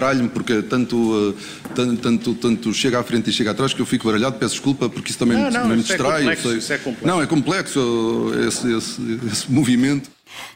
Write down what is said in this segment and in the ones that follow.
baralho-me porque tanto, tanto, tanto, tanto, chega à frente e chega atrás que eu fico baralhado, peço desculpa porque isso também, não, não, me, me isso distrai. É complexo, isso é complexo. Não, é complexo esse, esse, esse movimento.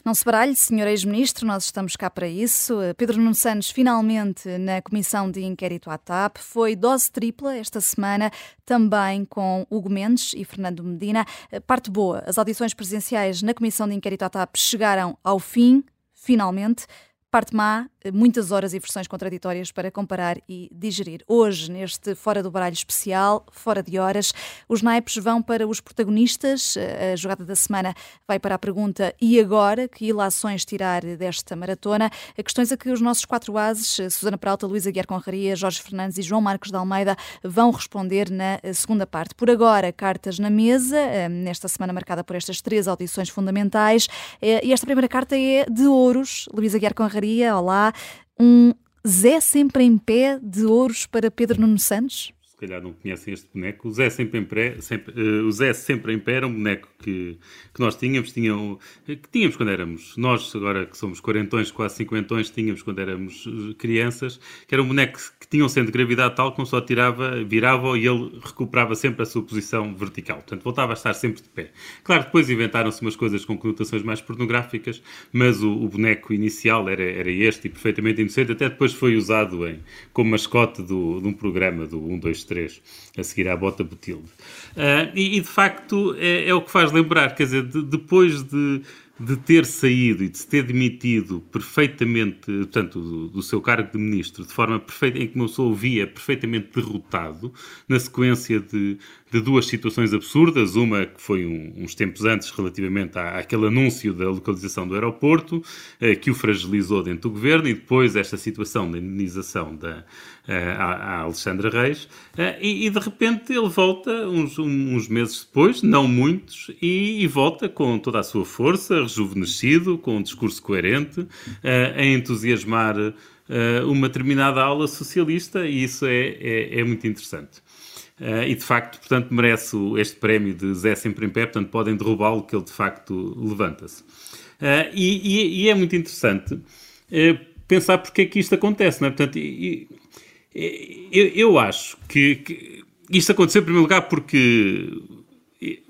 Não se baralhe, senhor ex-ministro, nós estamos cá para isso. Pedro Nuno Santos, finalmente na comissão de inquérito à TAP, foi dose tripla esta semana, também com Hugo Mendes e Fernando Medina. Parte boa, as audições presenciais na comissão de inquérito à TAP chegaram ao fim, finalmente. Parte má, muitas horas e versões contraditórias para comparar e digerir. Hoje, neste Fora do Baralho especial, fora de horas, os naipes vão para os protagonistas. A jogada da semana vai para a pergunta e agora? Que ilações tirar desta maratona? Questões a que os nossos quatro ases, Susana Peralta, Luísa Guiar Conraria, Jorge Fernandes e João Marcos de Almeida, vão responder na segunda parte. Por agora, cartas na mesa, nesta semana marcada por estas três audições fundamentais. E esta primeira carta é de ouros. Luísa Guiar Conraria olá. Um Zé sempre em pé de ouros para Pedro Nuno Santos? Se calhar não conhecem este boneco. O Zé sempre em pé, sempre, uh, o Zé sempre em pé era um boneco que, que nós tínhamos, tinham, que tínhamos quando éramos, nós agora que somos quarentões, quase cinquentões, tínhamos quando éramos eh, crianças, que era um boneco que tinha um centro de gravidade tal como só tirava, virava e ele recuperava sempre a sua posição vertical. Portanto, voltava a estar sempre de pé. Claro, depois inventaram-se umas coisas com conotações mais pornográficas, mas o, o, boneco inicial era, era este e perfeitamente inocente, até depois foi usado em, como mascote do, de um programa do 1, 2, 3, a seguir à bota Botilde. Uh, e, e, de facto é, é, o que faz lembrar, quer dizer, de, depois de de ter saído e de se ter demitido perfeitamente, portanto, do, do, seu cargo de ministro, de forma perfeita, em que uma pessoa o via perfeitamente derrotado, na sequência de, de duas situações absurdas, uma que foi um, uns tempos antes relativamente à, àquele anúncio da localização do aeroporto, eh, que o fragilizou dentro do governo, e depois esta situação da indenização da, à, Alexandra Reis, eh, e, e, de repente ele volta uns, uns meses depois, não muitos, e, e, volta com toda a sua força, rejuvenescido, com um discurso coerente, eh, a entusiasmar eh, uma determinada aula socialista, e isso é, é, é muito interessante. Uh, e de facto, portanto, merece este prémio de Zé Sempre em Pé, portanto, podem derrubá-lo, que ele de facto levanta-se. Uh, e, e, e, é muito interessante uh, pensar porque é que isto acontece, não é? Portanto, e, eu, eu acho que, que, isto aconteceu em primeiro lugar porque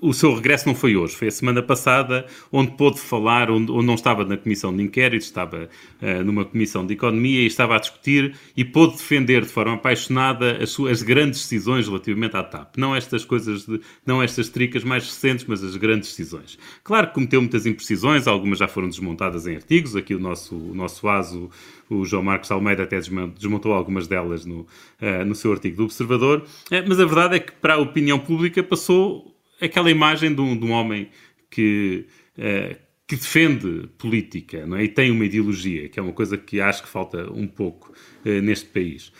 o seu regresso não foi hoje, foi a semana passada, onde pôde falar, onde, onde não estava na comissão de inquérito, estava uh, numa comissão de economia e estava a discutir e pôde defender de forma apaixonada as suas grandes decisões relativamente à TAP. Não estas coisas, de, não estas tricas mais recentes, mas as grandes decisões. Claro que cometeu muitas imprecisões, algumas já foram desmontadas em artigos, aqui o nosso, o nosso ASO o João Marcos Almeida até desmontou algumas delas no, uh, no seu artigo do Observador, uh, mas a verdade é que para a opinião pública passou aquela imagem de um, de um homem que, uh, que defende política não é? e tem uma ideologia, que é uma coisa que acho que falta um pouco neste país.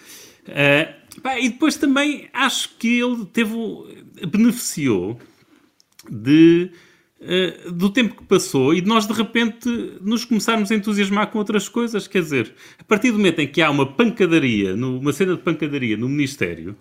Pá, e depois também acho que ele teve, beneficiou de eh, do tempo que passou e de nós de repente nos começarmos a entusiasmar com outras coisas. Quer dizer, a partir do momento em que há uma pancadaria, uma cena de pancadaria no Ministério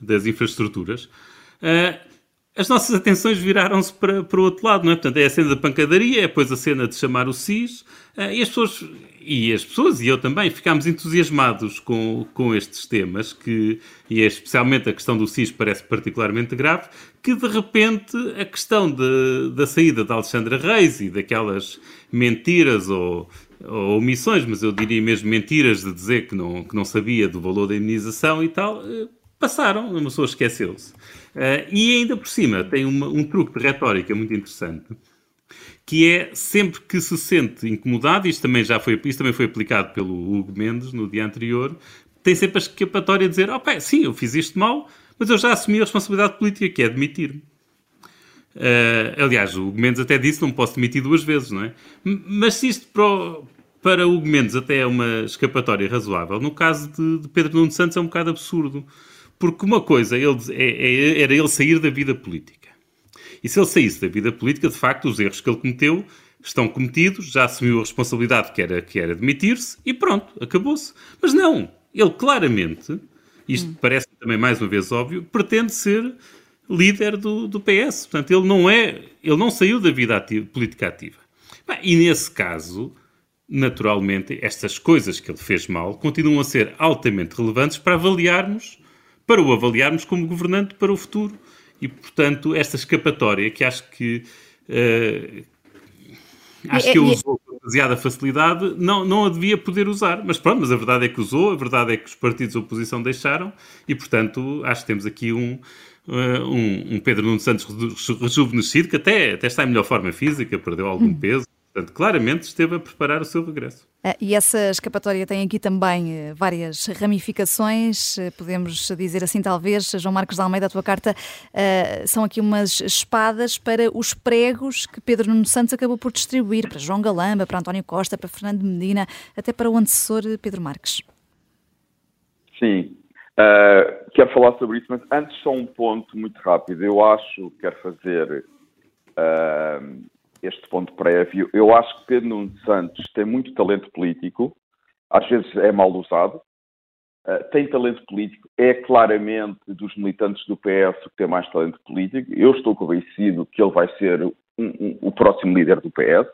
das Infraestruturas, uh, as nossas atenções viraram-se para, para o outro lado, não é? Portanto, é a cena da pancadaria, é depois a cena de chamar o SIS, uh, e as pessoas e as pessoas, e eu também, ficámos entusiasmados com, com estes temas, que, e é especialmente a questão do SIS parece particularmente grave, que de repente a questão de, da saída de Alexandra Reis e daquelas mentiras ou, ou omissões, mas eu diria mesmo mentiras de dizer que não, que não sabia do valor da imunização e tal, eh, passaram, uma pessoa esqueceu-se. Uh, e ainda por cima tem uma, um truque de retórica muito interessante, que é sempre que se sente incomodado, isto também já foi, isto também foi aplicado pelo Hugo Mendes no dia anterior, tem sempre a escapatória de dizer, ok, sim, eu fiz isto mal, mas eu já assumi a responsabilidade política, que é demitir-me. Uh, aliás, o Hugo Mendes até disse não posso demitir duas vezes, não é? Mas se isto para o, para Hugo Mendes até é uma escapatória razoável, no caso de, de Pedro Nuno Santos é um bocado absurdo. Porque uma coisa ele, é, é, era ele sair da vida política. E se ele saísse da vida política, de facto, os erros que ele cometeu estão cometidos, já assumiu a responsabilidade que era, que era demitir-se e pronto, acabou-se. Mas não, ele claramente, isto hum. parece também mais uma vez óbvio, pretende ser líder do, do PS. Portanto, ele não é, ele não saiu da vida ativa, política ativa. E nesse caso, naturalmente, estas coisas que ele fez mal continuam a ser altamente relevantes para avaliarmos, para o avaliarmos como governante para o futuro. E, portanto, esta escapatória que acho que. Uh, acho que ele usou com demasiada facilidade, não, não a devia poder usar. Mas pronto, mas a verdade é que usou, a verdade é que os partidos de oposição deixaram, e portanto acho que temos aqui um, uh, um, um, Pedro Nuno Santos rejuvenescido, que até, até está em melhor forma física, perdeu algum hum. peso, Portanto, claramente esteve a preparar o seu regresso. Ah, e essa escapatória tem aqui também eh, várias ramificações, eh, podemos dizer assim, talvez, João Marcos de Almeida, a tua carta, uh, são aqui umas espadas para os pregos que Pedro Nuno Santos acabou por distribuir para João Galamba, para António Costa, para Fernando Medina, até para o antecessor Pedro Marques. Sim, uh, quero falar sobre isso, mas antes só um ponto muito rápido. Eu acho, quero fazer. Uh, este ponto prévio. Eu acho que Pedro Nuno Santos tem muito talento político, às vezes é mal usado. Uh, tem talento político, é claramente dos militantes do PS que tem mais talento político. Eu estou convencido que ele vai ser um, um, o próximo líder do PS.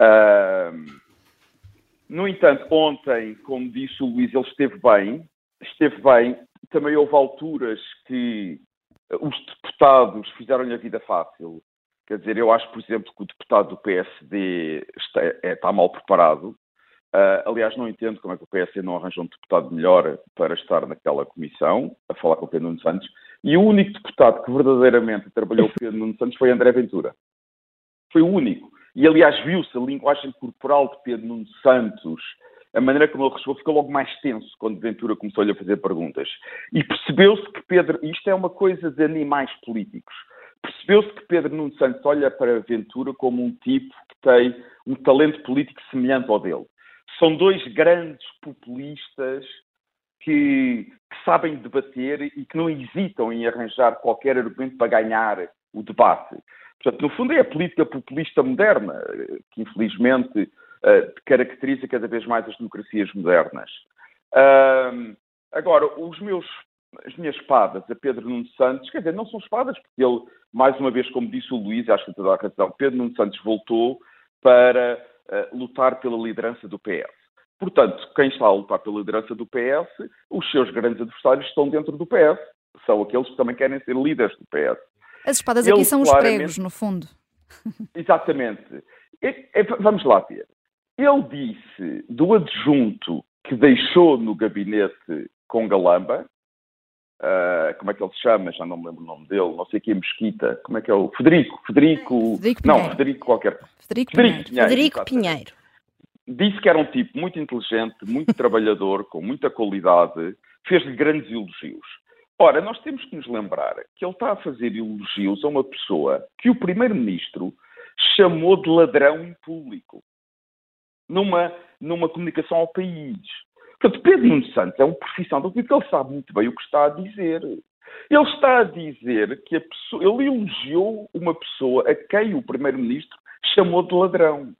Uh, no entanto, ontem, como disse o Luís, ele esteve bem, esteve bem. Também houve alturas que os deputados fizeram-lhe a vida fácil Quer dizer, eu acho, por exemplo, que o deputado do PSD está, é, está mal preparado. Uh, aliás, não entendo como é que o PSD não arranja um deputado melhor para estar naquela comissão, a falar com o Pedro Nuno Santos. E o único deputado que verdadeiramente trabalhou com o Pedro Nuno Santos foi André Ventura. Foi o único. E, aliás, viu-se a linguagem corporal de Pedro Nuno Santos, a maneira como ele respondeu, ficou logo mais tenso quando Ventura começou-lhe a fazer perguntas. E percebeu-se que Pedro, isto é uma coisa de animais políticos percebeu-se que Pedro Nuno Santos olha para Ventura como um tipo que tem um talento político semelhante ao dele. São dois grandes populistas que, que, sabem debater e que não hesitam em arranjar qualquer argumento para ganhar o debate. Portanto, no fundo, é a política populista moderna, que infelizmente uh, caracteriza cada vez mais as democracias modernas. Uh, agora, os meus as minhas espadas a Pedro Nuno Santos, quer dizer, não são espadas, porque ele, mais uma vez, como disse o Luís, acho que toda a razão, Pedro Nuno Santos voltou para uh, lutar pela liderança do PS. Portanto, quem está a lutar pela liderança do PS, os seus grandes adversários estão dentro do PS. São aqueles que também querem ser líderes do PS. As espadas ele, aqui são os pregos, no fundo. Exatamente. Vamos lá ver. Ele disse do adjunto que deixou no gabinete com Galamba, Uh, como é que ele se chama? Já não me lembro o nome dele, não sei que é Mesquita, como é que é o Federico, Federico, Federico não, Federico qualquer. Federico, Federico Pinheiro. Federico Pinheiro. Disse que era um tipo muito inteligente, muito trabalhador, com muita qualidade, fez-lhe grandes elogios. Ora, nós temos que nos lembrar que ele está a fazer elogios a uma pessoa que o primeiro-ministro chamou de ladrão em público, numa, numa comunicação ao país. Portanto, Pedro Nuno Santos é um profissional porque ele sabe muito bem o que está a dizer. Ele está a dizer que a pessoa, ele elogiou uma pessoa a quem o Primeiro-Ministro chamou de ladrão.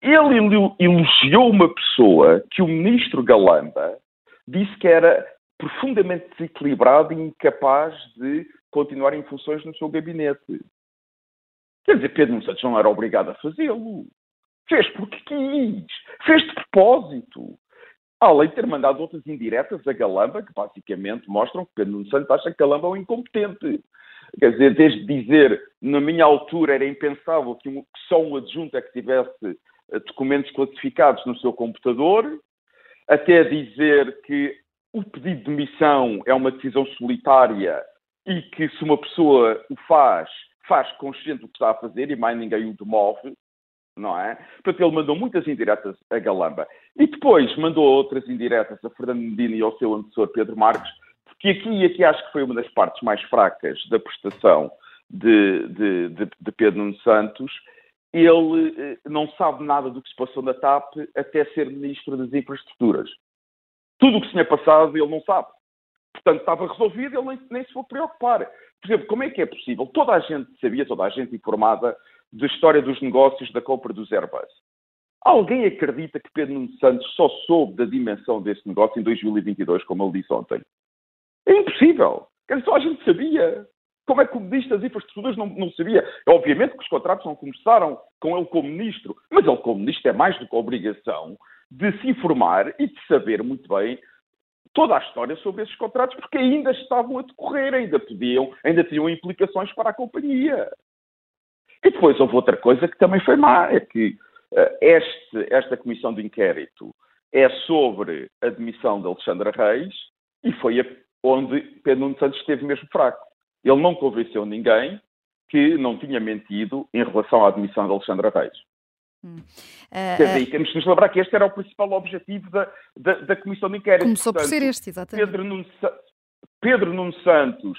Ele elogiou uma pessoa que o Ministro Galamba disse que era profundamente desequilibrado e incapaz de continuar em funções no seu gabinete. Quer dizer, Pedro Santos não era obrigado a fazê-lo. Fez porque quis. Fez de propósito. Além de ter mandado outras indiretas a Galamba, que basicamente mostram que Nuno Santos acha que Galamba é um incompetente. Quer dizer, desde dizer, na minha altura era impensável que, um, que só um adjunto é que tivesse eh, documentos classificados no seu computador, até dizer que o pedido de demissão é uma decisão solitária e que se uma pessoa o faz, faz consciente do que está a fazer e mais ninguém o demove, não é? Portanto, ele mandou muitas indiretas a Galamba. E depois mandou outras indiretas a Fernando Medina e ao seu antecessor Pedro Marques, porque aqui e aqui acho que foi uma das partes mais fracas da prestação de, de, de, de Pedro Nuno Santos. Ele eh, não sabe nada do que se passou na TAP até ser Ministro das Infraestruturas. Tudo o que se tinha passado ele não sabe. Portanto, estava resolvido, ele nem, nem se foi preocupar. Por exemplo, como é que é possível? Toda a gente sabia, toda a gente informada da história dos negócios da compra dos Airbus. Alguém acredita que Pedro Nuno Santos só soube da dimensão desse negócio em 2022, como ele disse ontem? É impossível. Só a gente sabia. Como é que o Ministro das Infraestruturas não, não sabia? Obviamente que os contratos não começaram com ele como Ministro, mas ele como Ministro é mais do que a obrigação de se informar e de saber muito bem toda a história sobre esses contratos, porque ainda estavam a decorrer, ainda podiam, ainda tinham implicações para a companhia. E depois houve outra coisa que também foi má, é que uh, este, esta comissão de inquérito é sobre a demissão de Alexandra Reis e foi a, onde Pedro Nuno Santos esteve mesmo fraco. Ele não convenceu ninguém que não tinha mentido em relação à admissão de Alexandra Reis. Hum. Uh, Quer dizer, uh, temos que nos lembrar que este era o principal objetivo da, da, da Comissão de Inquérito. Começou Portanto, por ser este, exatamente. Pedro Nuno, Pedro Nuno Santos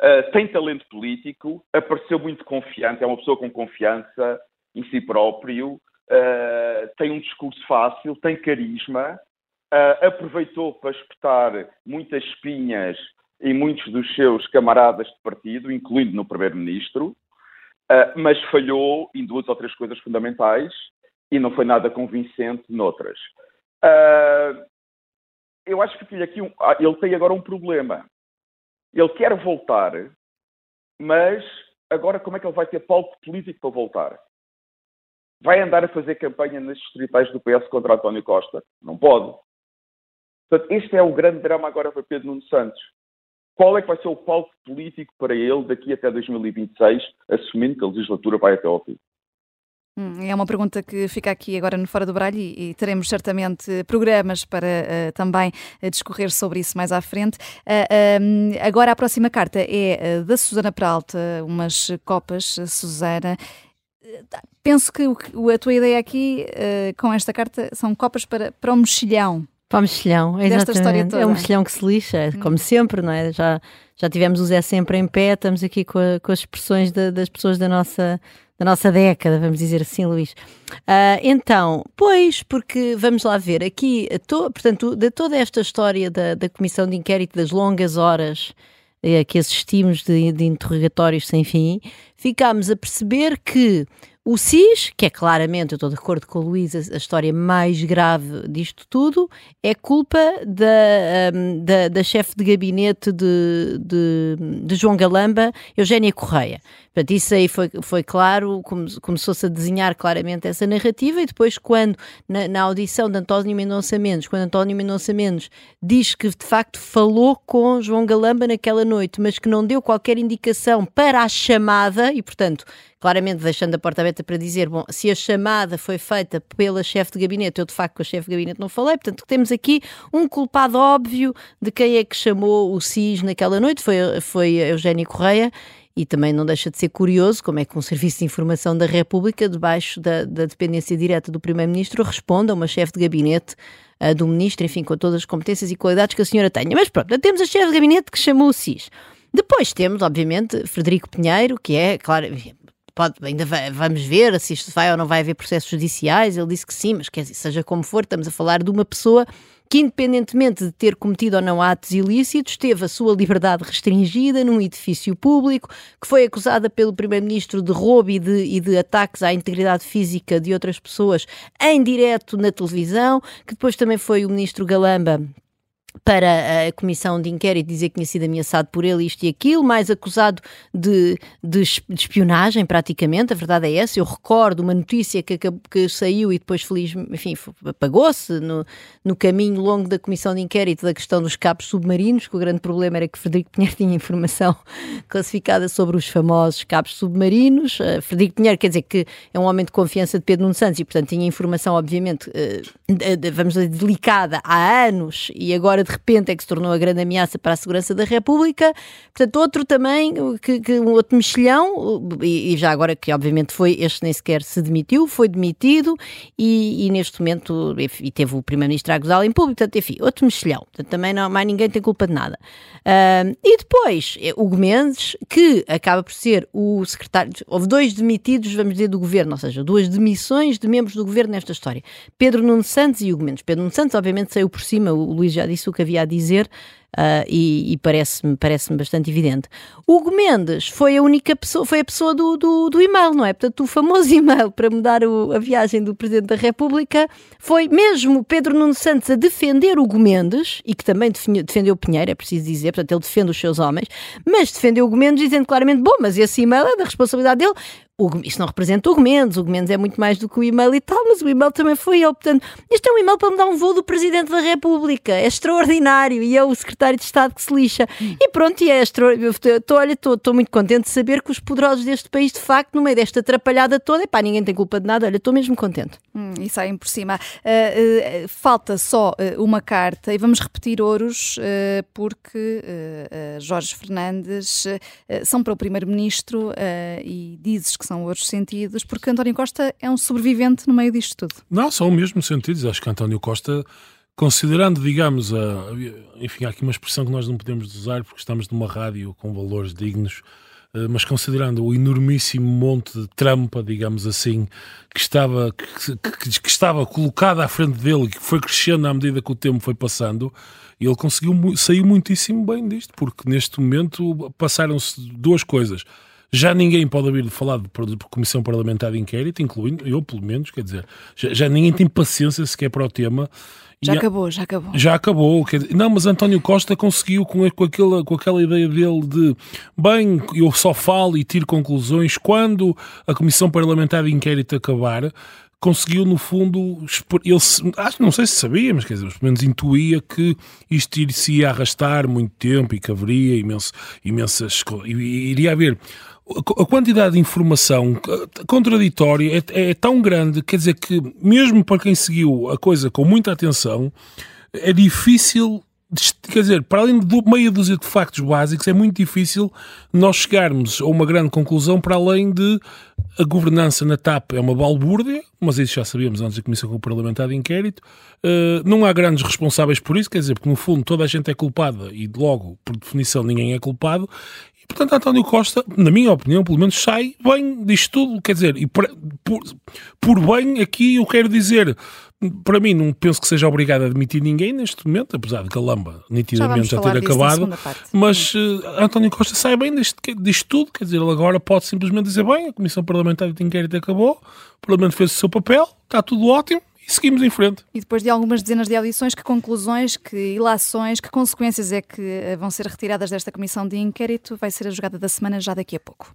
uh, tem talento político, apareceu muito confiante, é uma pessoa com confiança em si próprio, uh, tem um discurso fácil, tem carisma, aproveitou para espetar muitas espinhas em muitos dos seus camaradas de partido, incluindo no Primeiro-Ministro, uh, mas falhou em duas ou três coisas fundamentais e não foi nada convincente noutras. Uh, eu acho que aqui um, ah, ele tem agora um problema. Ele quer voltar, mas agora como é que ele vai ter palco político para voltar? Vai andar a fazer campanha nas distritais do PS contra António Costa? Não pode. Portanto, este é o grande drama agora para Pedro Nuno Santos qual é que vai ser o palco político para ele daqui até 2026, assumindo que a legislatura vai até ao fim? Hum, é uma pergunta que fica aqui agora no Fora do Bralho e, e teremos certamente programas para uh, também uh, discorrer sobre isso mais à frente. Uh, agora a próxima carta é da Susana Peralta, umas copas, Susana. Penso que o, a tua ideia aqui com esta carta são copas para, para o mexilhão. Para o mexilhão, exatamente. É um mexilhão que se lixa, como hum. sempre, não é? Já, já tivemos o Zé sempre em pé, estamos aqui com, a, com as expressões das pessoas da nossa, da nossa década, vamos dizer assim, Luís. Uh, então, pois, porque vamos lá ver, aqui, to, portanto, de toda esta história da, da Comissão de Inquérito, das longas horas eh, que assistimos de, de interrogatórios sem fim, ficámos a perceber que o SIS, que é claramente, eu estou de acordo com o Luís, a, a história mais grave disto tudo, é culpa da, um, da, da chefe de gabinete de, de, de, João Galamba, Eugénia Correia. Portanto, isso aí foi, foi claro, começou-se a desenhar claramente essa narrativa e depois quando, na, na audição de António Mendonça Mendes, quando António Mendonça Mendes diz que de facto falou com João Galamba naquela noite, mas que não deu qualquer indicação para a chamada e, portanto, claramente deixando a porta aberta para dizer, bom, se a chamada foi feita pela chefe de gabinete, eu de facto com a chefe de gabinete não falei, portanto temos aqui um culpado óbvio de quem é que chamou o SIS naquela noite, foi, foi Eugénio Correia, e também não deixa de ser curioso como é que um Serviço de Informação da República, debaixo da, da dependência direta do Primeiro-Ministro, responde a uma chefe de gabinete do Ministro, enfim, com todas as competências e qualidades que a senhora tenha. Mas pronto, temos a chefe de gabinete que chamou o SIS. Depois temos, obviamente, Frederico Pinheiro, que é, claro, pode, ainda vai, vamos ver se isto vai ou não vai haver processos judiciais. Ele disse que sim, mas quer dizer, seja como for, estamos a falar de uma pessoa que, independentemente de ter cometido ou não atos ilícitos, teve a sua liberdade restringida num edifício público, que foi acusada pelo Primeiro-Ministro de roubo e de, e de ataques à integridade física de outras pessoas em direto na televisão, que depois também foi o Ministro Galamba para a comissão de inquérito dizer que tinha sido ameaçado por ele isto e aquilo, mais acusado de, de, espionagem praticamente, a verdade é essa, eu recordo uma notícia que, que saiu e depois feliz, enfim, apagou-se no, no caminho longo da comissão de inquérito da questão dos cabos submarinos, que o grande problema era que Frederico Pinheiro tinha informação classificada sobre os famosos cabos submarinos, uh, Frederico Pinheiro quer dizer que é um homem de confiança de Pedro Nuno Santos e portanto tinha informação obviamente, uh, vamos dizer, delicada há anos e agora agora de repente é que se tornou a grande ameaça para a segurança da República. Portanto, outro também, que, que um outro mexilhão, e, e, já agora que obviamente foi, este nem sequer se demitiu, foi demitido e, e neste momento e teve o Primeiro-Ministro a gozá-lo em público, portanto, enfim, outro mexilhão. Portanto, também não, mais ninguém tem culpa de nada. Uh, e depois, é Hugo Mendes, que acaba por ser o secretário, houve dois demitidos, vamos dizer, do governo, ou seja, duas demissões de membros do governo nesta história. Pedro Nuno Santos e Hugo Mendes. Pedro Nuno Santos, obviamente, saiu por cima, o Luís já disse o que havia a dizer, uh, e, e parece-me parece bastante evidente. Hugo Mendes foi a única pessoa, foi a pessoa do, do, do e-mail, não é? Portanto, o famoso e-mail para mudar o, a viagem do Presidente da República foi mesmo Pedro Nuno Santos a defender Hugo Mendes, e que também defendeu Pinheiro, é preciso dizer, portanto, ele defende os seus homens, mas defendeu Hugo Mendes dizendo claramente, bom, mas esse e-mail é da responsabilidade dele. Isto não representa o Hugo Mendes, o Hugo Mendes é muito mais do que o e-mail e tal, mas o e-mail também foi ele. Portanto, isto é um e-mail para me dar um voo do Presidente da República. É extraordinário e é o Secretário de Estado que se lixa. E pronto, e é estou muito contente de saber que os poderosos deste país, de facto, no meio desta atrapalhada toda, pá, ninguém tem culpa de nada. Olha, estou mesmo contente. Hum, e saem por cima. Uh, uh, falta só uh, uma carta e vamos repetir ouros, porque Jorge Fernandes são para o Primeiro-Ministro e dizes que são outros sentidos, porque António Costa é um sobrevivente no meio disto tudo. Não, são mesmo sentidos. Acho que António Costa, considerando, digamos, a, enfim, há aqui uma expressão que nós não podemos usar porque estamos numa rádio com valores dignos, eh, mas considerando o enormíssimo monte de trampa, digamos assim, que estava, que, que, que estava colocado à frente dele e que foi crescendo à medida que o tempo foi passando, ele conseguiu sair muitíssimo bem disto, porque neste momento passaram-se duas coisas já ninguém pode ouvir falar de, de, Comissão Parlamentar de Inquérito, incluindo eu, pelo menos, quer dizer, já, já ninguém tem paciência sequer para o tema. Já e acabou, já acabou. Já acabou. Dizer, não, mas António Costa conseguiu com, com, aquela, com aquela ideia dele de bem, eu só falo e tiro conclusões quando a Comissão Parlamentar de Inquérito acabar conseguiu, no fundo, ele, acho, não sei se sabia, mas quer dizer, pelo menos intuía que isto se ia arrastar muito tempo e que haveria imenso, imensas. Iria haver a quantidade de informação contraditória é, é, tão grande, quer dizer que, mesmo para quem seguiu a coisa com muita atenção, é difícil, quer dizer, para além de meia dúzia de factos básicos, é muito difícil nós chegarmos a uma grande conclusão para além de a governança na TAP é uma balbúrdia, mas isso já sabíamos antes da Comissão Parlamentar de Inquérito. Uh, não há grandes responsáveis por isso, quer dizer, porque no fundo toda a gente é culpada e logo, por definição, ninguém é culpado. Portanto, António Costa, na minha opinião, pelo menos sai bem disto tudo. Quer dizer, e por, por, por bem aqui eu quero dizer, para mim, não penso que seja obrigado a admitir ninguém neste momento, apesar de Calamba nitidamente já, já ter acabado. Mas uh, António Costa sai bem disto, disto tudo. Quer dizer, ele agora pode simplesmente dizer: bem, a Comissão Parlamentar de Inquérito acabou, o Parlamento fez o seu papel, está tudo ótimo seguimos em frente. E depois de algumas dezenas de audições, que conclusões, que ilações, que consequências é que eh, vão ser retiradas desta comissão de inquérito? Vai ser a jogada da semana já daqui a pouco.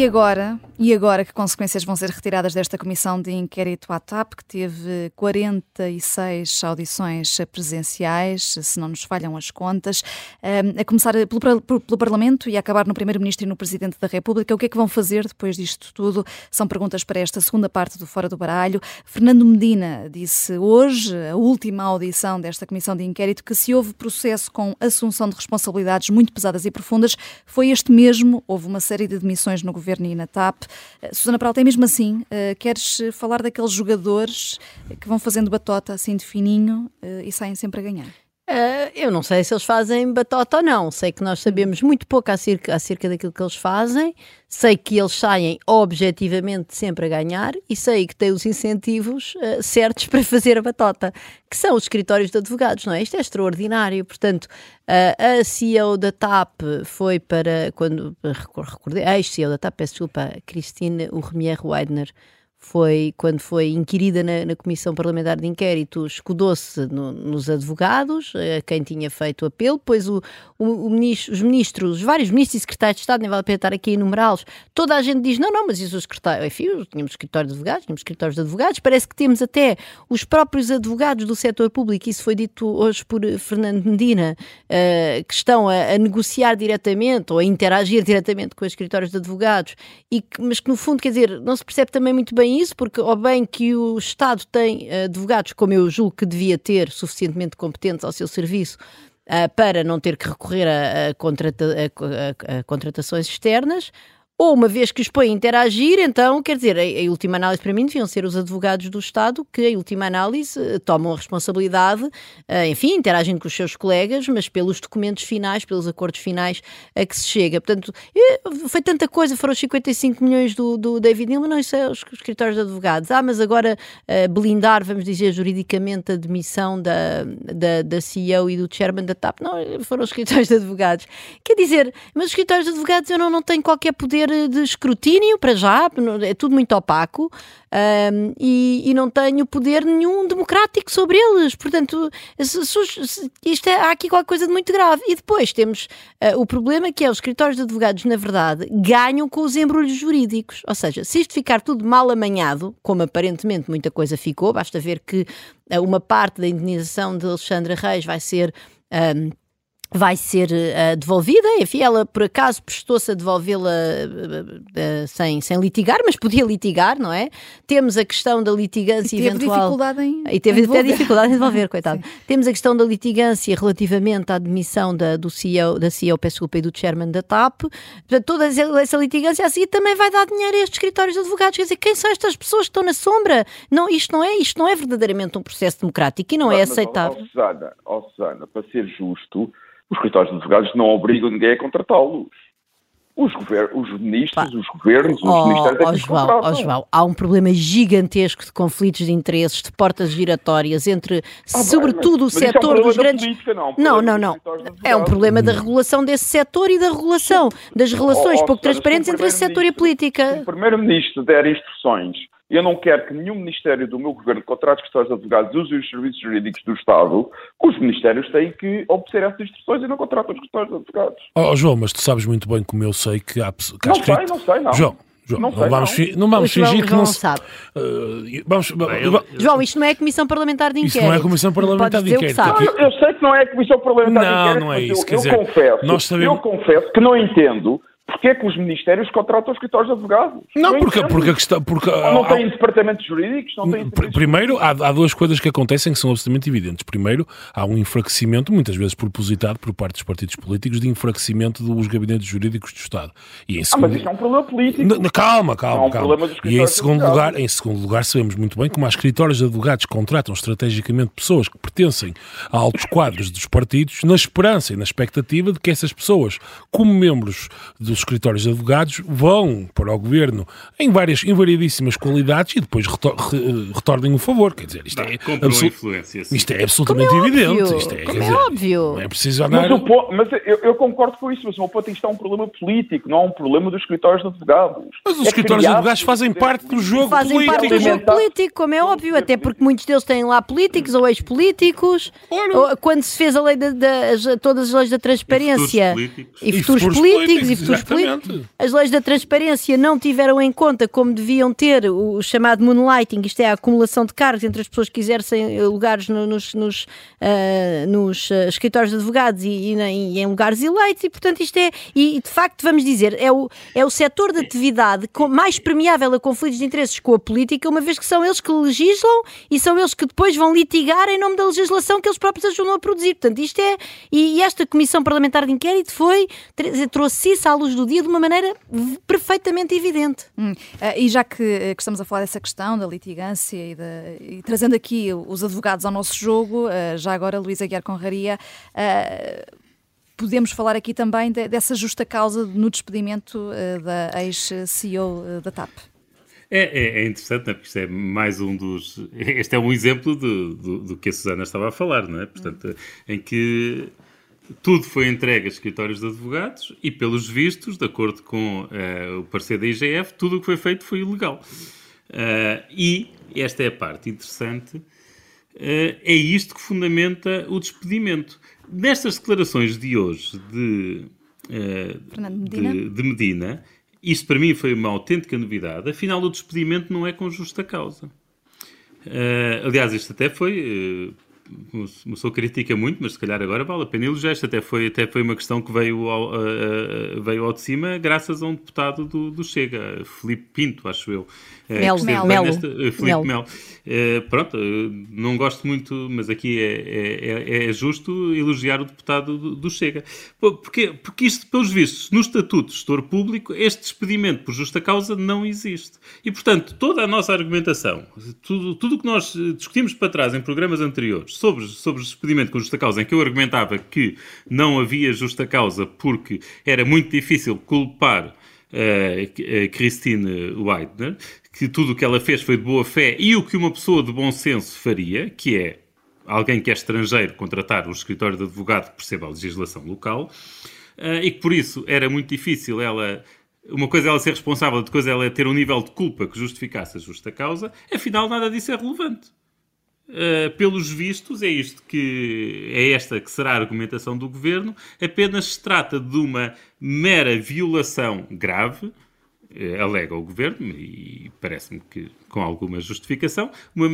E agora, e agora que consequências vão ser retiradas desta comissão de inquérito à TAP, que teve 46 audições presenciais, se não nos falham as contas, a começar pelo, pelo Parlamento e a acabar no Primeiro-Ministro e no Presidente da República. O que é que vão fazer depois disto tudo? São perguntas para esta segunda parte do Fora do Baralho. Fernando Medina disse hoje, a última audição desta comissão de inquérito, que se houve processo com assunção de responsabilidades muito pesadas e profundas, foi este mesmo. Houve uma série de demissões no governo na TAP. Eh, Susana Peralta, é mesmo assim? Uh, queres falar daqueles jogadores que vão fazendo batota assim de fininho uh, e saem sempre a ganhar? Uh, eu não sei se eles fazem batota ou não. Sei que nós sabemos muito pouco acerca, acerca daquilo que eles fazem. Sei que eles saem objetivamente sempre a ganhar e sei que têm os incentivos uh, certos para fazer a batota, que são os escritórios de advogados, não é? Isto é extraordinário. Portanto, uh, a CEO da TAP foi para, quando recordei, a ex-CEO da TAP, peço desculpa, Christine Urmier Weidner foi, quando foi inquirida na, na Comissão Parlamentar de Inquérito, escudou-se no, nos advogados, a quem tinha feito apelo, depois o, o, o ministro, os ministros, os vários ministros e secretários de Estado, nem vale a pena estar aqui a enumerá-los, toda a gente diz, não, não, mas isso os secretários, enfim, tínhamos escritório de advogados, tínhamos escritórios de advogados, parece que temos até os próprios advogados do setor público, isso foi dito hoje por Fernando Medina, uh, que estão a, a, negociar diretamente ou a interagir diretamente com os escritórios de advogados, e que, mas que no fundo, quer dizer, não se percebe também muito bem isso, porque, ou bem que o Estado tem eh, advogados, como eu julgo que devia ter, suficientemente competentes ao seu serviço, Uh, para não ter que recorrer a, a, contrata, a, a, contratações externas, ou uma vez que os põe a interagir, então, quer dizer, a última análise para mim deviam ser os advogados do Estado que, em última análise, eh, tomam a responsabilidade, uh, enfim, interagem com os seus colegas, mas pelos documentos finais, pelos acordos finais a que se chega. Portanto, foi tanta coisa, foram os 55 milhões do, do David Neal, não, isso é os escritórios de advogados. Ah, mas agora uh, blindar, vamos dizer, juridicamente a demissão da, da, da CEO e do chairman da TAP. Não, foram os escritórios de advogados. Quer dizer, mas os escritórios de advogados eu não, não tenho qualquer poder de escrutínio para já, é tudo muito opaco um, e, e, não tenho poder nenhum democrático sobre eles. Portanto, se, se, isto é, há aqui qualquer coisa de muito grave. E depois temos uh, o problema que é os escritórios de advogados, na verdade, ganham com os embrulhos jurídicos. Ou seja, se isto ficar tudo mal amanhado, como aparentemente muita coisa ficou, basta ver que uh, uma parte da indenização de Alexandra Reis vai ser. Um, vai ser uh, devolvida. Enfim, ela por acaso prestou-se a devolvê-la uh, uh, sem, sem litigar, mas podia litigar, não é? Temos a questão da litigância e teve eventual. Dificuldade em, e teve até dificuldade em devolver, coitado. Sim. Temos a questão da litigância relativamente à demissão da, do CEO, da CEO, peço desculpa, e do chairman da TAP. Portanto, toda essa litigância a seguir também vai dar dinheiro a estes escritórios de advogados. Quer dizer, quem são estas pessoas que estão na sombra? Não, isto, não é, isto não é verdadeiramente um processo democrático e não é aceitável. Mas, oh, Susana, oh, Susana, para ser justo os escritórios de advogados não obrigam ninguém a contratá-los. Os, os ministros, os governos, os oh, ministérios oh, João, oh, João, há um problema gigantesco de conflitos de interesses, de portas giratórias entre, ah, sobretudo, mas, o setor é um dos grandes. Política, não, não, não, não. É um problema da regulação desse setor e da regulação das relações oh, pouco transparentes entre esse setor e a política. Se o primeiro-ministro der instruções eu não quero que nenhum Ministério do meu governo contrate escritórios de advogados use os serviços jurídicos do Estado. Os Ministérios têm que obedecer essas instruções e não contratam escritórios de advogados. Oh, João, mas tu sabes muito bem como eu sei que há, que há não escrito... sei, não sei, não. João, João, não, não, vamos, não. não vamos João, fingir que não, sabe. Uh, vamos, João, isto não é a Comissão Parlamentar de Inquérito. Isto não é a Comissão Parlamentar de Inquérito. Eu, eu, sei que não é a Comissão Parlamentar de Inquérito. Não, não é isso. Eu, eu, dizer, confesso, nós sabemos... eu confesso que não entendo Porquê é que os ministérios contratam escritórios de advogados? Não, porque, porque a questão. Porque, não têm departamentos jurídicos? Não têm primeiro, há, há, duas coisas que acontecem que são absolutamente evidentes. Primeiro, há um enfraquecimento, muitas vezes propositado por parte dos partidos políticos, de enfraquecimento dos gabinetes jurídicos do Estado. E em segundo... Ah, mas isso é um problema político. N calma, calma, é um calma. E em segundo, lugar, em segundo lugar, sabemos muito bem como há escritórios de advogados que contratam estrategicamente pessoas que pertencem a altos quadros dos partidos, na esperança e na expectativa de que essas pessoas, como membros dos escritórios de advogados, vão para o governo em várias, em variedíssimas qualidades e depois retor retornem o favor. Quer dizer, isto, é, influência, isto é absolutamente é evidente. Isto é, é dizer, óbvio. Não é preciso andar... Mas, o, mas eu, eu, concordo com isso, mas o meu ponto isto é um problema político, não é um problema dos escritórios de advogados. Mas os é escritórios de advogados fazem parte do jogo fazem político. Fazem parte do jogo político, como é óbvio, até porque muitos deles têm lá políticos ou ex-políticos. Quando se fez a lei de, de, todas as leis da transparência e futuros políticos, e futuros políticos, e futuros políticos, as leis da transparência não tiveram em conta como deviam ter o chamado moonlighting, isto é a acumulação de cargos entre as pessoas que exercem lugares no, nos, nos, uh, nos uh, escritórios de advogados e, e, e, em lugares eleitos, e portanto isto é, e de facto vamos dizer, é o, é o setor de atividade mais permeável a conflitos de interesses com a política, uma vez que são eles que legislam e são eles que depois vão litigar em nome da legislação que eles próprios ajudam a produzir. Portanto, isto é, e esta Comissão Parlamentar de Inquérito foi, trouxe isso à luz do dia de uma maneira perfeitamente evidente. Hum. Uh, e já que, eh, que, estamos a falar dessa questão da litigância e, de, e trazendo aqui os advogados ao nosso jogo, uh, já agora Luísa Guiar Conraria, uh, podemos falar aqui também de, dessa justa causa no despedimento da ex-CEO da TAP. É, é, é, interessante, né? porque isto é mais um dos. Este é um exemplo do, do, do que a Susana estava a falar, não é? Portanto, em que tudo foi entregue a escritórios de advogados e, pelos vistos, de acordo com uh, o parecer da IGF, tudo o que foi feito foi ilegal. Uh, e esta é a parte interessante. Uh, é isto que fundamenta o despedimento. Nestas declarações de hoje de, Medina. de, de Medina, isto para mim foi uma autêntica novidade. Afinal, o despedimento não é com justa causa. Uh, aliás, isto até foi uma pessoa critica muito, mas se calhar agora vale a pena elogiar. Isto até foi, até foi uma questão que veio ao, uh, veio ao de cima graças a um deputado do, do Chega, Felipe Pinto, acho eu. Melo, Melo. Melo. Felipe Melo. Melo. Uh, pronto, uh, não gosto muito, mas aqui é, é, é, justo elogiar o deputado do, do Chega. Porque, porque isto, pelos vistos, no Estatuto de Gestor Público, este despedimento por justa causa não existe. E, portanto, toda a nossa argumentação, tudo o que nós discutimos para trás em programas anteriores sobre, sobre despedimento com justa causa, em que eu argumentava que não havia justa causa porque era muito difícil culpar uh, Christine Weidner, que tudo o que ela fez foi de boa fé e o que uma pessoa de bom senso faria, que é alguém que é estrangeiro contratar um escritório de advogado que perceba a legislação local, uh, e que por isso era muito difícil ela. Uma coisa é ela ser responsável, outra coisa é ela ter um nível de culpa que justificasse a justa causa, afinal nada disso é relevante. Uh, pelos vistos, é isto que é esta que será a argumentação do governo, apenas se trata de uma mera violação grave, uh, alega o governo, e parece-me que com alguma justificação, uma,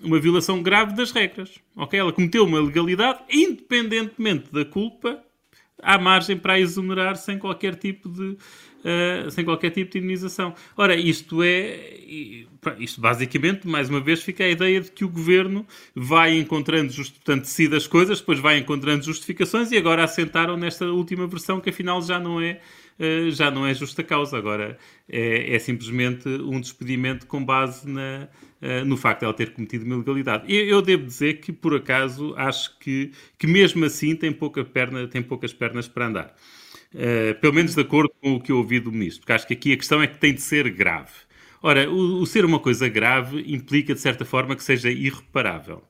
uma violação grave das regras. Okay? Ela cometeu uma legalidade, independentemente da culpa, há margem para a exonerar sem qualquer tipo de uh, sem qualquer tipo de indenização. Ora, isto é. Isto basicamente, mais uma vez, fica a ideia de que o governo vai encontrando, just, portanto, decide as coisas, depois vai encontrando justificações e agora assentaram nesta última versão que afinal já não é. Uh, já não é justa causa, agora é, é simplesmente um despedimento com base na, uh, no facto de ela ter cometido uma ilegalidade. Eu, eu, devo dizer que, por acaso, acho que, que mesmo assim tem, pouca perna, tem poucas pernas para andar. Uh, pelo menos de acordo com o que eu ouvi do ministro, porque acho que aqui a questão é que tem de ser grave. Ora, o, o ser uma coisa grave implica, de certa forma, que seja irreparável.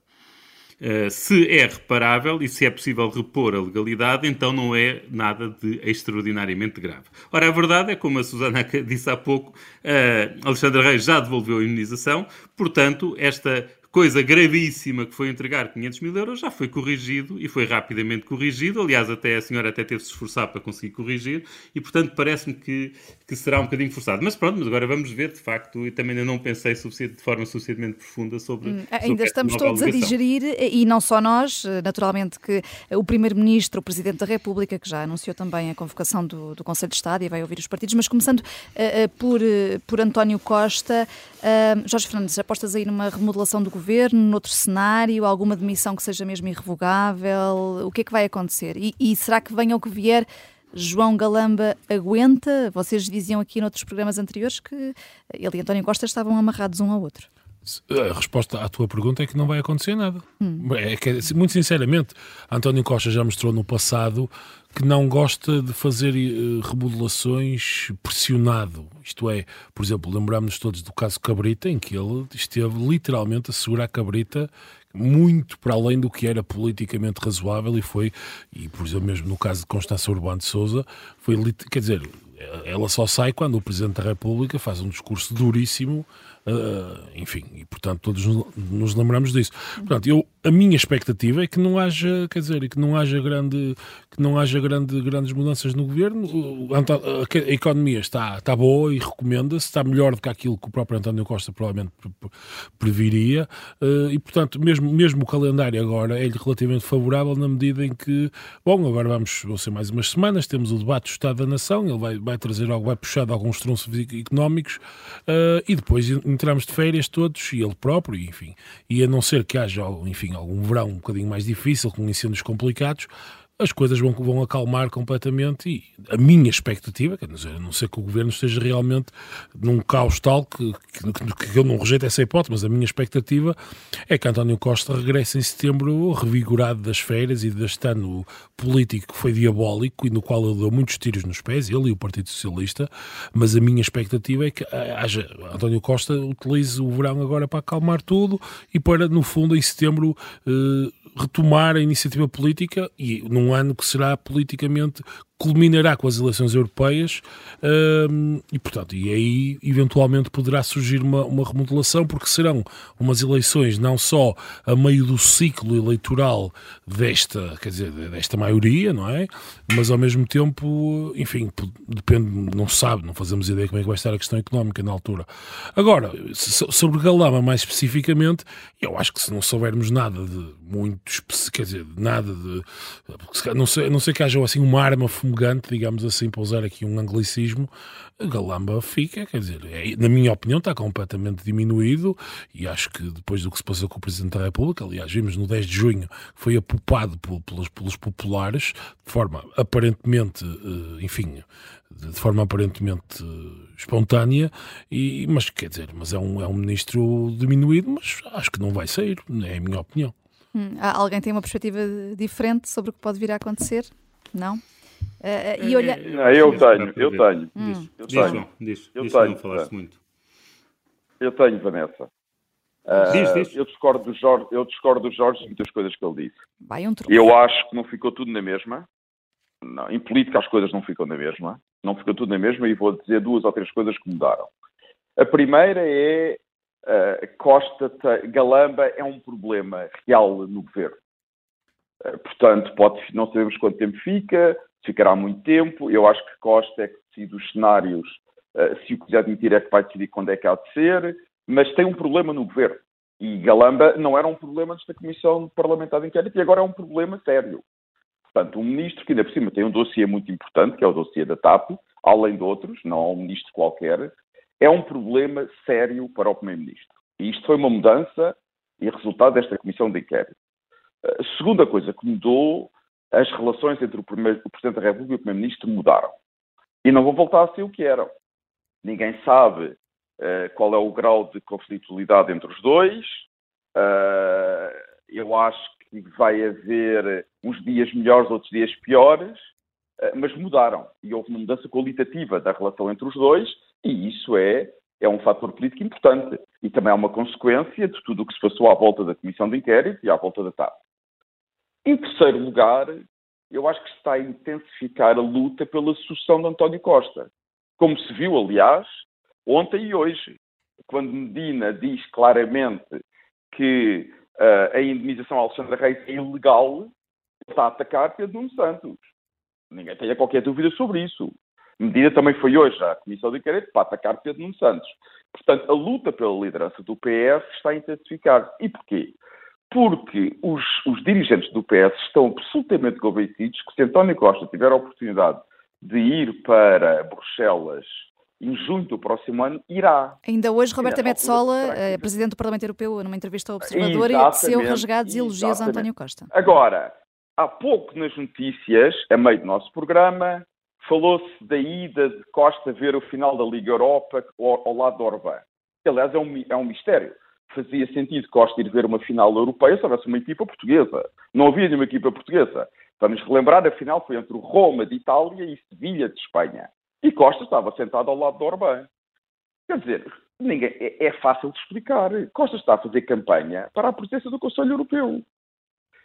Uh, se é reparável e se é possível repor a legalidade, então não é nada de extraordinariamente grave. Ora, a verdade é, como a Susana disse há pouco, uh, Alexandre Reis já devolveu a imunização, portanto, esta coisa gravíssima que foi entregar 500 mil euros, já foi corrigido e foi rapidamente corrigido. Aliás, até a senhora até teve de se esforçar para conseguir corrigir e, portanto, parece-me que, que será um bocadinho forçado. Mas pronto, mas agora vamos ver, de facto, e também ainda não pensei de forma suficientemente profunda sobre. Hum, sobre ainda estamos todos a digerir, e não só nós, naturalmente, que o Primeiro-Ministro, o Presidente da República, que já anunciou também a convocação do, do Conselho de Estado e vai ouvir os partidos, mas começando uh, por, uh, por António Costa, uh, Jorge Fernandes, apostas aí numa remodelação do governo governo, noutro cenário, alguma demissão que seja mesmo irrevogável? O que é que vai acontecer? E, e será que venha o que vier? João Galamba aguenta? Vocês diziam aqui noutros programas anteriores que ele e António Costa estavam amarrados um ao outro. A resposta à tua pergunta é que não vai acontecer nada. Hum. É que, muito sinceramente, António Costa já mostrou no passado que não gosta de fazer uh, remodelações pressionado. Isto é, por exemplo, lembramos-nos todos do caso Cabrita, em que ele esteve literalmente a segurar a Cabrita muito para além do que era politicamente razoável e foi, e por exemplo, mesmo no caso de Constança Urbano de Souza, foi, quer dizer, ela só sai quando o Presidente da República faz um discurso duríssimo Uh, enfim, e portanto todos nos lembramos disso. Portanto, eu, a minha expectativa é que não haja, quer dizer, que não haja grande, que não haja grande, grandes mudanças no governo. A, economia está, está boa e recomenda-se, está melhor do que aquilo que o próprio António Costa provavelmente previria, uh, e portanto, mesmo, mesmo o calendário agora é relativamente favorável na medida em que, bom, agora vamos, vão ser mais umas semanas, temos o debate do Estado da Nação, ele vai, vai trazer algo, vai puxar de alguns trunços económicos, uh, e depois entramos de férias todos, e ele próprio, enfim, e a não ser que haja, enfim, algum verão um bocadinho mais difícil, com incêndios complicados, as coisas vão, vão acalmar completamente e a minha expectativa, quer dizer, a não ser que o governo esteja realmente num caos tal que, que, que eu não rejeito essa hipótese, mas a minha expectativa é que António Costa regresse em setembro revigorado das férias e deste ano político que foi diabólico e no qual ele deu muitos tiros nos pés, ele e o Partido Socialista, mas a minha expectativa é que haja, António Costa utilize o verão agora para acalmar tudo e para, no fundo, em setembro eh, retomar a iniciativa política e num ano que será politicamente culminará com as eleições europeias um, e, portanto, e aí eventualmente poderá surgir uma, uma remodelação, porque serão umas eleições não só a meio do ciclo eleitoral desta, quer dizer, desta maioria, não é? Mas ao mesmo tempo, enfim, depende, não sabe, não fazemos ideia como é que vai estar a questão económica na altura. Agora, sobre Galama mais especificamente, eu acho que se não soubermos nada de muito, quer dizer, nada de, não sei, não sei que haja assim uma arma fumegante, digamos assim, para usar aqui um anglicismo, Galamba fica, quer dizer, é, na minha opinião está completamente diminuído e acho que depois do que se passou com o Presidente da República, aliás, vimos no 10 de junho, foi apupado pelos, pelos populares, de forma aparentemente, eh, enfim, de forma aparentemente espontânea, e, mas quer dizer, mas é um, é um ministro diminuído, mas acho que não vai sair, é a minha opinião. Hum, alguém tem uma perspectiva diferente sobre o que pode vir a acontecer? Não? Uh, e olha... Não, eu tenho, eu tenho. Hum. Eu tenho. Diz, eu diz, tenho. não falaste muito. Eu tenho, Vanessa. Uh, diz, diz. Eu discordo do Jorge, eu discordo do Jorge de muitas coisas que ele disse. Vai um eu acho que não ficou tudo na mesma. Não, em política as coisas não ficam na mesma. Não ficou tudo na mesma e vou dizer duas ou três coisas que mudaram. A primeira é uh, Costa Galamba é um problema real no governo. Uh, portanto, pode, não sabemos quanto tempo fica, ficará muito tempo. Eu acho que Costa é que decide os cenários. Uh, se o quiser admitir, é que vai decidir quando é que há de ser. Mas tem um problema no governo. E Galamba não era um problema da Comissão Parlamentar de Inquérito e agora é um problema sério. Portanto, um ministro que ainda por cima tem um dossiê muito importante, que é o dossiê da TAP, além de outros, não um ministro qualquer, é um problema sério para o Primeiro-Ministro. E isto foi uma mudança e resultado desta comissão de inquérito. A segunda coisa que mudou, as relações entre o, primeiro, o Presidente da República e o Primeiro-Ministro mudaram. E não vão voltar a ser o que eram. Ninguém sabe uh, qual é o grau de conflitualidade entre os dois. Uh, eu acho que vai haver uns dias melhores, outros dias piores, uh, mas mudaram. E houve uma mudança qualitativa da relação entre os dois, e isso é, é um fator político importante. E também é uma consequência de tudo o que se passou à volta da Comissão de Inquérito e à volta da TAP. Em terceiro lugar, eu acho que está a intensificar a luta pela sucessão de António Costa. Como se viu, aliás, ontem e hoje, quando Medina diz claramente que uh, a indemnização a Alexandre Reis é ilegal, está a atacar Pedro Nuno Santos. Ninguém tenha qualquer dúvida sobre isso. Medida também foi hoje à Comissão de Inquérito para atacar Pedro Nuno Santos. Portanto, a luta pela liderança do PS está a intensificar. E porquê? Porque os, os dirigentes do PS estão absolutamente convencidos que se António Costa tiver a oportunidade de ir para Bruxelas em junho do próximo ano, irá. Ainda hoje, Roberta Metsola, eh, presidente do Parlamento Europeu, numa entrevista ao Observador, teceu rasgados elogios a António Costa. Agora, há pouco nas notícias, a meio do nosso programa, falou-se da ida de Costa ver o final da Liga Europa ao, ao lado do Orbán. Aliás, é um, é um mistério. Fazia sentido Costa ir ver uma final europeia se houvesse uma equipa portuguesa. Não havia nenhuma equipa portuguesa. Vamos relembrar, a final foi entre Roma de Itália e Sevilha de Espanha. E Costa estava sentado ao lado do Orbán. Quer dizer, ninguém, é, é fácil de explicar. Costa está a fazer campanha para a presença do Conselho Europeu.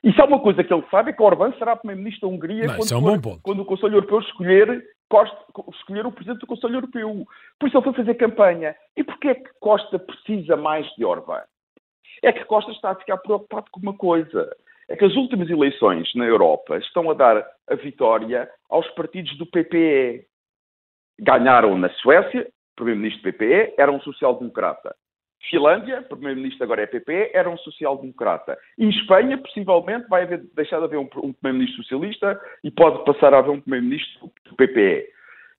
E se há uma coisa que ele sabe é que Orbán será primeiro-ministro da Hungria Não, quando, é um quando, o Conselho Europeu escolher, Costa, escolher o presidente do Conselho Europeu. Por isso ele foi fazer campanha. E porquê é que Costa precisa mais de Orbán? É que Costa está a ficar preocupado com uma coisa. É que as últimas eleições na Europa estão a dar a vitória aos partidos do PPE. Ganharam na Suécia, primeiro-ministro do PPE era um social-democrata. Finlândia, primeiro-ministro agora é PP, era um social-democrata. E Espanha, possivelmente, vai haver, deixar de haver um, um primeiro-ministro socialista e pode passar a haver um primeiro-ministro do PPE.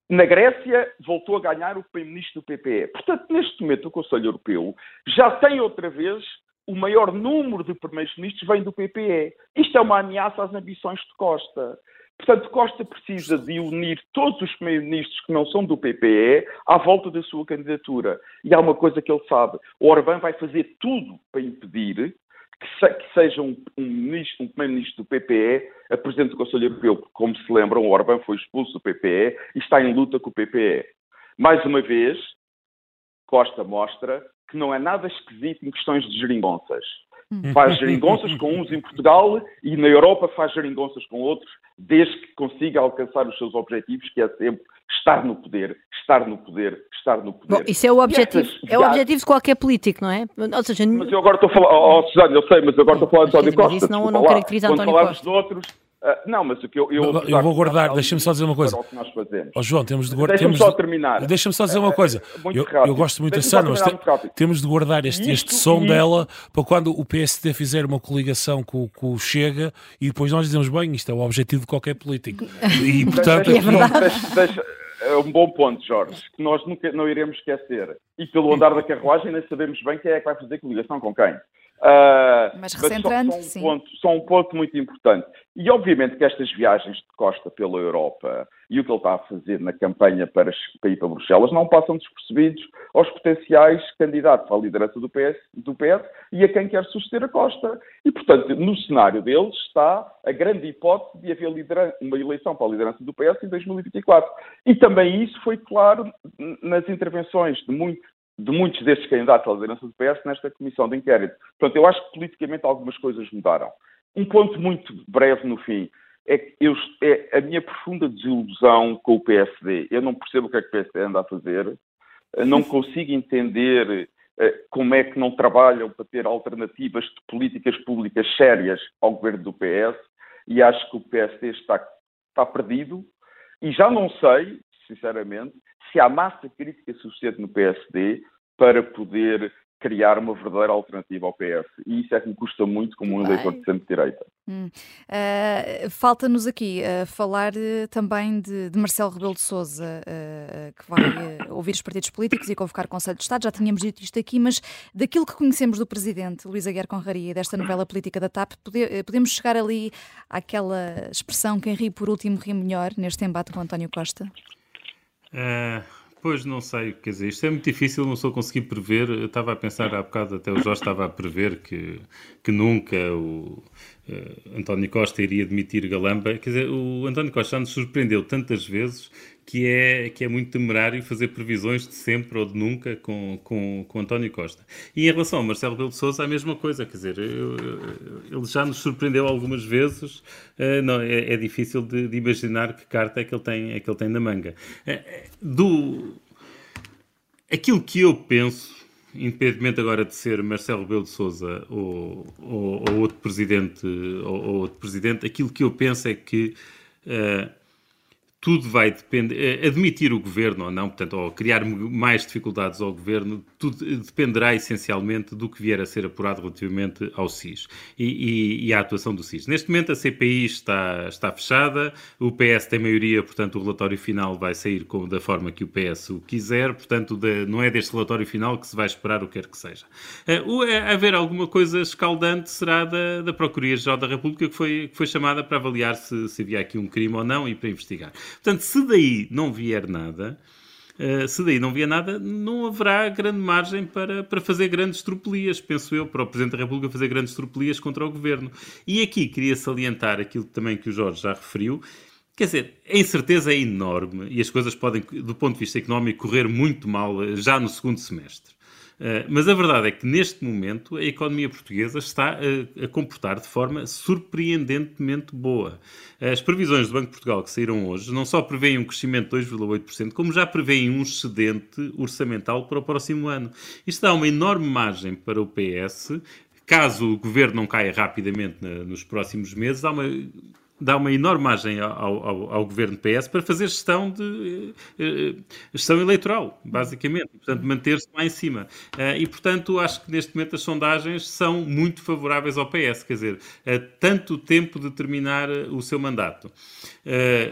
Na Grécia, voltou a ganhar o primeiro-ministro do PPE. Portanto, neste momento, o Conselho Europeu já tem outra vez o maior número de primeiros-ministros vem do PPE. Isto é uma ameaça às ambições de Costa. Portanto, Costa precisa de unir todos os primeiros-ministros que não são do PPE à volta da sua candidatura. E há uma coisa que ele sabe: o Orbán vai fazer tudo para impedir que, se, que seja um, um, um primeiro-ministro do PPE a presidente do Conselho Europeu. Porque, como se lembram, o Orbán foi expulso do PPE e está em luta com o PPE. Mais uma vez, Costa mostra que não é nada esquisito em questões de geringonças. Uhum. Faz geringonças com uns em Portugal e na Europa faz geringonças com outros, desde que consiga alcançar os seus objetivos, que é sempre estar no poder, estar no poder, estar no poder. Bom, isso é o objetivo, é o objetivo de qualquer político, não é? Ou seja, mas eu agora estou a falar, oh, oh eu sei, mas agora estou a falar de António Costa. Isso não, não caracteriza Quando António falarmos Costa. de outros, Uh, não, mas o que eu. Eu, eu vou guardar, deixa-me só dizer uma coisa. Oh, João, temos de guardar. Deixa-me só terminar. Deixa-me só dizer uma coisa. Uh, eu, eu, gosto muito da Sandra, mas te, temos de guardar este, isto, este som isto. dela para quando o PSD fizer uma coligação com, com o Chega e depois nós dizemos bem, isto é o objetivo de qualquer político. E portanto. é um bom ponto, Jorge, que nós nunca não iremos esquecer. E pelo andar da carruagem, nem sabemos bem quem é que vai fazer coligação com quem. Uh, mas recentrando, mas só, só, um ponto, só, um ponto, muito importante. E obviamente que estas viagens de Costa pela Europa e o que ele está a fazer na campanha para, para ir para Bruxelas não passam despercebidos aos potenciais candidatos à liderança do PS, do PS e a quem quer suceder a Costa. E, portanto, no cenário deles está a grande hipótese de haver uma eleição para a liderança do PS em 2024. E também isso foi claro nas intervenções de muitos de muitos destes candidatos à liderança do PS nesta comissão de inquérito. Portanto, eu acho que politicamente algumas coisas mudaram. Um ponto muito breve no fim é que eu, é a minha profunda desilusão com o PSD. Eu não percebo o que é que o PSD anda a fazer, não consigo entender eh, como é que não trabalham para ter alternativas de políticas públicas sérias ao governo do PS e acho que o PSD está, está perdido e já não sei, sinceramente, se há massa crítica suficiente no PSD para poder criar uma verdadeira alternativa ao PS. E isso é que me custa muito como um eleitor de centro-direita. Hum. Uh, Falta-nos aqui uh, falar uh, também de, de, Marcelo Rebelo de Sousa, que vai ouvir os partidos políticos e convocar o Conselho de Estado. Já tínhamos dito isto aqui, mas daquilo que conhecemos do Presidente Luís Aguiar Conraria e desta novela política da TAP, pode, podemos chegar ali àquela expressão quem ri por último ri melhor neste embate com António Costa? Uh, pois não sei, quer dizer, isto é muito difícil, não sou conseguir prever. Eu estava a pensar há bocado, até o Jorge estava a prever que, que nunca o uh, António Costa iria demitir Galamba. Quer dizer, o António Costa já nos surpreendeu tantas vezes que é, que é muito temerário fazer previsões de sempre ou de nunca com, com, com António Costa. E em relação ao Marcelo Rebelo de Sousa, a mesma coisa, quer dizer, eu, eu, ele já nos surpreendeu algumas vezes, uh, não, é, é difícil de, de, imaginar que carta é que ele tem, é que ele tem na manga. Uh, do, aquilo que eu penso, independentemente agora de ser Marcelo Rebelo de Sousa ou, ou, ou outro presidente, ou, ou, outro presidente, aquilo que eu penso é que uh, tudo vai depender, eh, admitir o governo ou não, portanto, ou criar mais dificuldades ao governo, tudo dependerá essencialmente do que vier a ser apurado relativamente ao SIS e, e, e à atuação do SIS. Neste momento a CPI está, está fechada, o PS tem maioria, portanto o relatório final vai sair da forma que o PS o quiser, portanto de, não é deste relatório final que se vai esperar o que quer que seja. Uh, haver alguma coisa escaldante será da, da Procuradoria-Geral da República que foi, que foi chamada para avaliar se, se havia aqui um crime ou não e para investigar. Portanto, se daí não vier nada, Uh, se daí não vier nada, não haverá grande margem para, para fazer grandes tropelias, penso eu, para o Presidente da República fazer grandes tropelias contra o Governo. E aqui queria salientar aquilo também que o Jorge já referiu, Quer dizer, a incerteza é enorme e as coisas podem, do ponto de vista económico, correr muito mal já no segundo semestre. Eh, mas a verdade é que neste momento a economia portuguesa está a, a, comportar de forma surpreendentemente boa. As previsões do Banco de Portugal que saíram hoje não só prevêem um crescimento de 2,8%, como já prevêem um excedente orçamental para o próximo ano. Isto dá uma enorme margem para o PS caso o governo não caia rapidamente na, nos próximos meses, há uma dá uma enorme margem ao, ao, ao, governo PS para fazer gestão de uh, gestão eleitoral, basicamente, portanto manter-se lá em cima. Uh, e portanto acho que neste momento as sondagens são muito favoráveis ao PS, quer dizer, tanto tempo de terminar o seu mandato,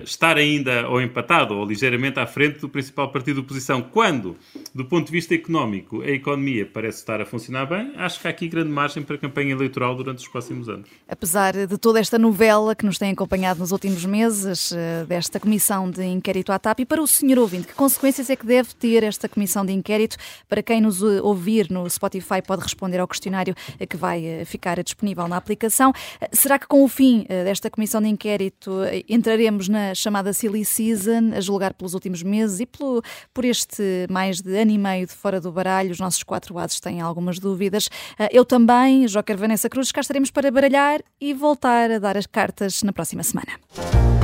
estar ainda ou empatado ou ligeiramente à frente do principal partido de oposição, quando, do ponto de vista económico, a economia parece estar a funcionar bem, acho que há aqui grande margem para a campanha eleitoral durante os próximos anos. Apesar de toda esta novela que nos tem acompanhado nos últimos meses eh, desta comissão de inquérito à TAP. E para o senhor ouvinte, que consequências é que deve ter esta comissão de inquérito? Para quem nos eh, ouvir no Spotify pode responder ao questionário eh, que vai ficar disponível na aplicação. Será que com o fim desta comissão de inquérito entraremos na chamada silly season, a julgar pelos últimos meses e pelo, por este mais de ano e meio de fora do baralho? Os nossos quatro ases têm algumas dúvidas. Eu também, Joker Vanessa Cruz, cá estaremos para baralhar e voltar a dar as cartas na próxima próxima semana.